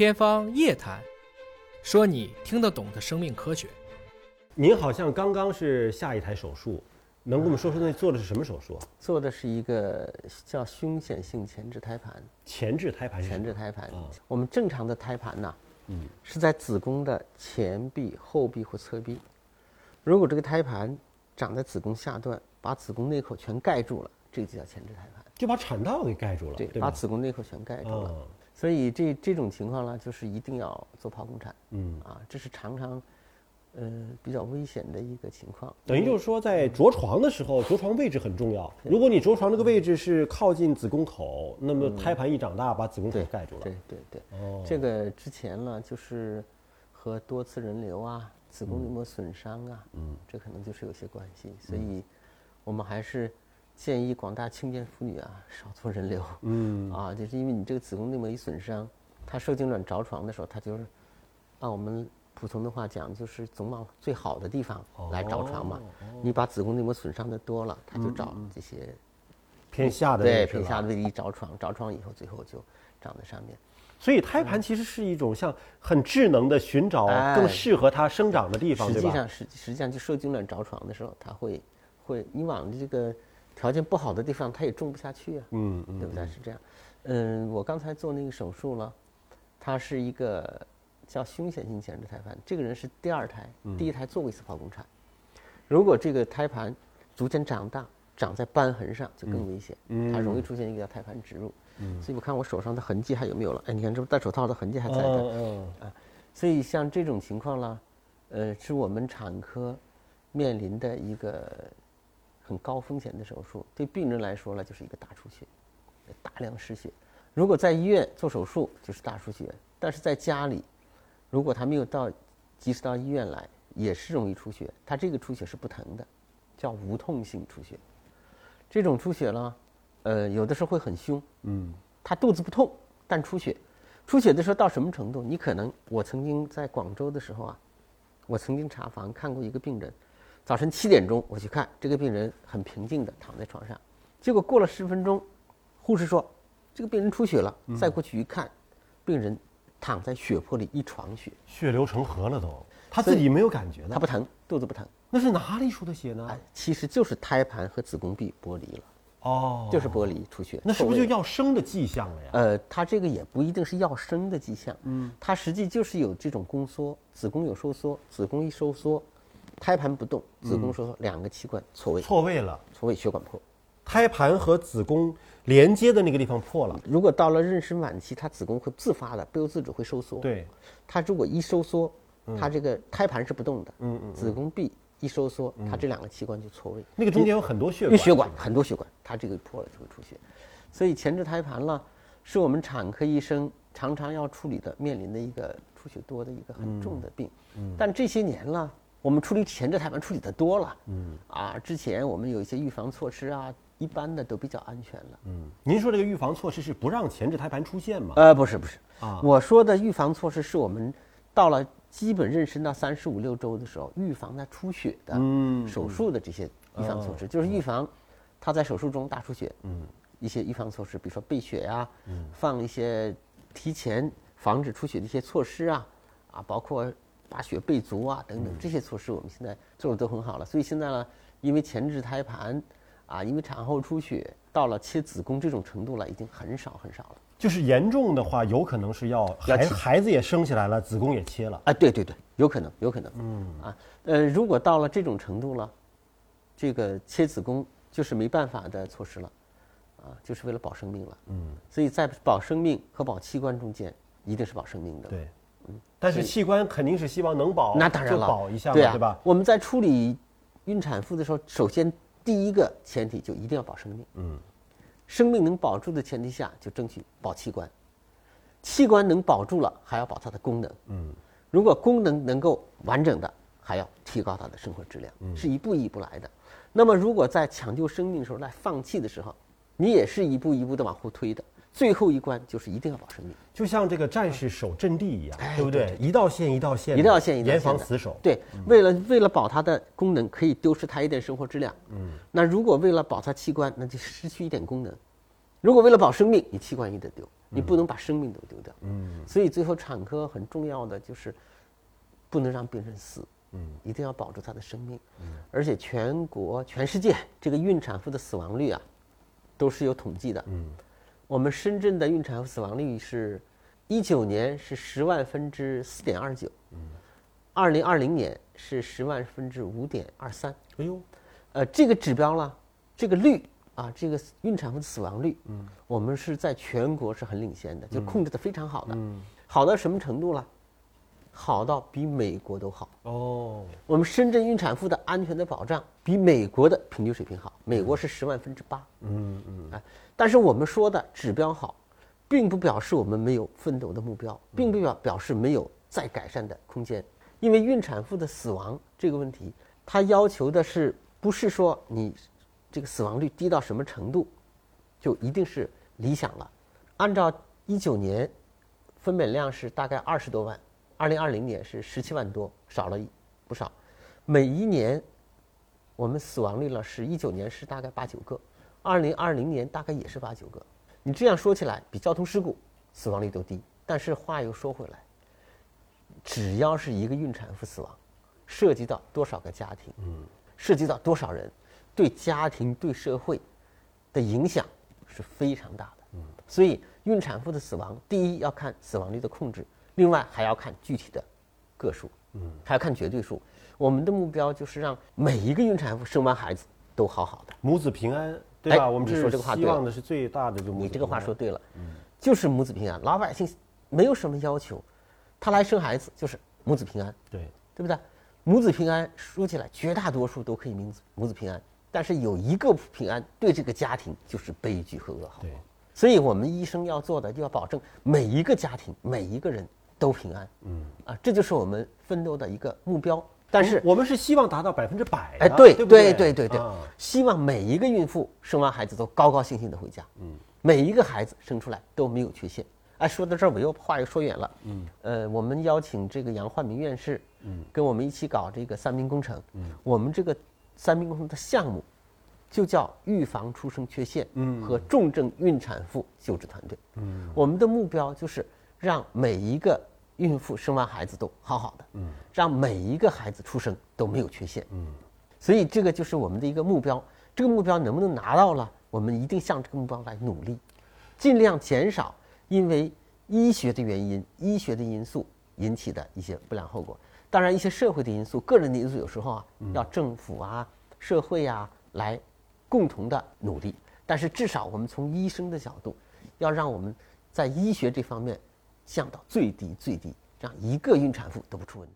天方夜谭，说你听得懂的生命科学。您好像刚刚是下一台手术，能跟我们说说那做的是什么手术啊？做的是一个叫胸显性前置胎盘。前置胎盘是前置胎盘啊，我们正常的胎盘呐，嗯，是在子宫的前壁、后壁或侧壁。如果这个胎盘长在子宫下段，把子宫内口全盖住了，这个就叫前置胎盘。就把产道给盖住了，对，对？把子宫内口全盖住了。哦所以这这种情况呢，就是一定要做剖宫产嗯，啊，这是常常，呃，比较危险的一个情况。等于就是说，在着床的时候，着床位置很重要。如果你着床这个位置是靠近子宫口，那么胎盘一长大，把子宫口对盖住了。对对对，哦，这个之前呢，就是和多次人流啊、子宫内膜损伤啊，嗯，这可能就是有些关系。所以，我们还是建议广大青年妇女啊，少做人流。嗯，啊，就是因为你这个子宫内膜一损伤，它受精卵着床的时候，它就是按我们普通的话讲，就是总往最好的地方来着床嘛。哦你把子宫内膜损伤的多了，它就找这些偏下的对偏下的位置一着床，着床以后最后就长在上面。所以胎盘其实是一种像很智能的寻找哎更适合它生长的地方，对吧？实际上，实实际上就受精卵着床的时候，它会会你往这个条件不好的地方，它也种不下去啊。嗯嗯对不对？是这样。嗯，我刚才做那个手术了，他是一个叫凶险性前置胎盘，这个人是第二胎，第一胎做过一次剖宫产。如果这个胎盘逐渐长大，长在瘢痕上就更危险，它容易出现一个叫胎盘植入。所以我看我手上的痕迹还有没有了？哎，你看这不戴手套的痕迹还在的。嗯嗯所以像这种情况呢，呃，是我们产科面临的一个很高风险的手术。对病人来说呢，就是一个大出血，大量失血。如果在医院做手术就是大出血，但是在家里，如果他没有到及时到医院来，也是容易出血。他这个出血是不疼的，叫无痛性出血。这种出血呢，呃，有的时候会很凶，嗯他肚子不痛，但出血。出血的时候到什么程度？你可能，我曾经在广州的时候啊，我曾经查房看过一个病人，早晨七点钟我去看，这个病人很平静的躺在床上，结果过了十分钟，护士说这个病人出血了，再过去一看，病人躺在血泊里一床血，血流成河了都，他自己没有感觉的，他不疼，肚子不疼，那是哪里出的血呢？哎？，其实就是胎盘和子宫壁剥离了，哦，就是剥离出血。那是不是就要生的迹象了呀？呃，它这个也不一定是要生的迹象，嗯，它实际就是有这种宫缩，子宫有收缩，子宫一收缩，胎盘不动，子宫收缩，两个器官错位，错位了，错位血管破。胎盘和子宫连接的那个地方破了。如果到了妊娠晚期，它子宫会自发的不由自主会收缩，，对，它如果一收缩，它这个胎盘是不动的，嗯嗯子宫壁一收缩，它这两个器官就错位，那个中间有很多血管。血管很多血管，它这个破了就会出血，所以前置胎盘了，是我们产科医生常常要处理的，面临的一个出血多的一个很重的病。但这些年了，我们处理前置胎盘处理的多了。嗯，啊，之前我们有一些预防措施啊，一般的都比较安全了。嗯，您说这个预防措施是不让前置胎盘出现吗？呃，不是不是，啊我说的预防措施是我们到了基本妊娠到三十五六周的时候，预防它出血的、嗯手术的这些预防措施，就是预防它在手术中大出血。嗯，一些预防措施，比如说备血呀、嗯放一些提前防止出血的一些措施啊，啊，包括把血备足啊等等这些措施，我们现在做的都很好了。所以现在呢，因为前置胎盘啊，因为产后出血到了切子宫这种程度了，已经很少很少了。就是严重的话，有可能是要孩孩子也生下来了，子宫也切了。啊，对对对，有可能，有可能。嗯啊，呃，如果到了这种程度了，这个切子宫就是没办法的措施了，啊，就是为了保生命了。嗯，所以在保生命和保器官中间，一定是保生命的。，对，但是器官肯定是希望能保，那当然了，保一下嘛，对啊，对吧？我们在处理孕产妇的时候，首先第一个前提就一定要保生命。嗯，生命能保住的前提下，就争取保器官。器官能保住了，还要保它的功能。嗯，如果功能能够完整的，还要提高它的生活质量，嗯是一步一步来的。那么，如果在抢救生命的时候来放弃的时候，你也是一步一步的往后推的。最后一关就是一定要保生命。就像这个战士守阵地一样，哎对不对？一道线一道线的，一道线一道线严防死守。对，为了为了保它的功能，可以丢失它一点生活质量。嗯，那如果为了保它器官，那就失去一点功能。如果为了保生命，你器官也得丢。你不能把生命都丢掉。嗯，所以最后产科很重要的就是不能让病人死，嗯，一定要保住他的生命。嗯，而且全国、全世界这个孕产妇的死亡率啊，都是有统计的。嗯，我们深圳的孕产妇死亡率是，一九年是十万分之四点二九，嗯，二零二零年是十万分之五点二三。哎呦，呃，这个指标呢，这个率。啊，这个孕产妇的死亡率，嗯，我们是在全国是很领先的，就控制的非常好的，嗯，好到什么程度了？好到比美国都好哦。我们深圳孕产妇的安全的保障比美国的平均水平好，美国是十万分之八，嗯嗯，哎，但是我们说的指标好，并不表示我们没有奋斗的目标，并不表表示没有再改善的空间，因为孕产妇的死亡这个问题，它要求的是不是说你。这个死亡率低到什么程度，就一定是理想了。按照一九年分娩量是大概二十多万，二零二零年是十七万多，少了不少。每一年我们死亡率了是一九年是大概八九个，二零二零年大概也是八九个。你这样说起来，比交通事故死亡率都低。但是话又说回来，只要是一个孕产妇死亡，涉及到多少个家庭，嗯，涉及到多少人。对家庭、对社会的影响是非常大的。嗯，所以孕产妇的死亡，第一要看死亡率的控制，另外还要看具体的个数，嗯，还要看绝对数。我们的目标就是让每一个孕产妇生完孩子都好好的，母子平安，对吧？我们说这个话希望的是最大的就你这个话说对了，嗯，就是母子平安。老百姓没有什么要求，他来生孩子就是母子平安，对，对不对？母子平安说起来，绝大多数都可以母子母子平安。但是有一个平安，对这个家庭就是悲剧和噩耗。对，所以我们医生要做的就要保证每一个家庭、每一个人都平安。嗯，啊，这就是我们奋斗的一个目标。但是我们是希望达到百分之百。哎，对对对对对对，希望每一个孕妇生完孩子都高高兴兴的回家。嗯，每一个孩子生出来都没有缺陷。哎，说到这儿我又话又说远了。嗯，呃，我们邀请这个杨焕明院士，嗯，跟我们一起搞这个三明工程。嗯，我们这个。三明工程的项目就叫预防出生缺陷嗯和重症孕产妇救治团队。嗯，我们的目标就是让每一个孕妇生完孩子都好好的，嗯，让每一个孩子出生都没有缺陷。嗯，所以这个就是我们的一个目标。这个目标能不能拿到了？我们一定向这个目标来努力，尽量减少因为医学的原因、医学的因素引起的一些不良后果。当然，一些社会的因素、个人的因素，有时候啊，要政府啊、社会啊来共同的努力。但是，至少我们从医生的角度，要让我们在医学这方面降到最低最低，让一个孕产妇都不出问题。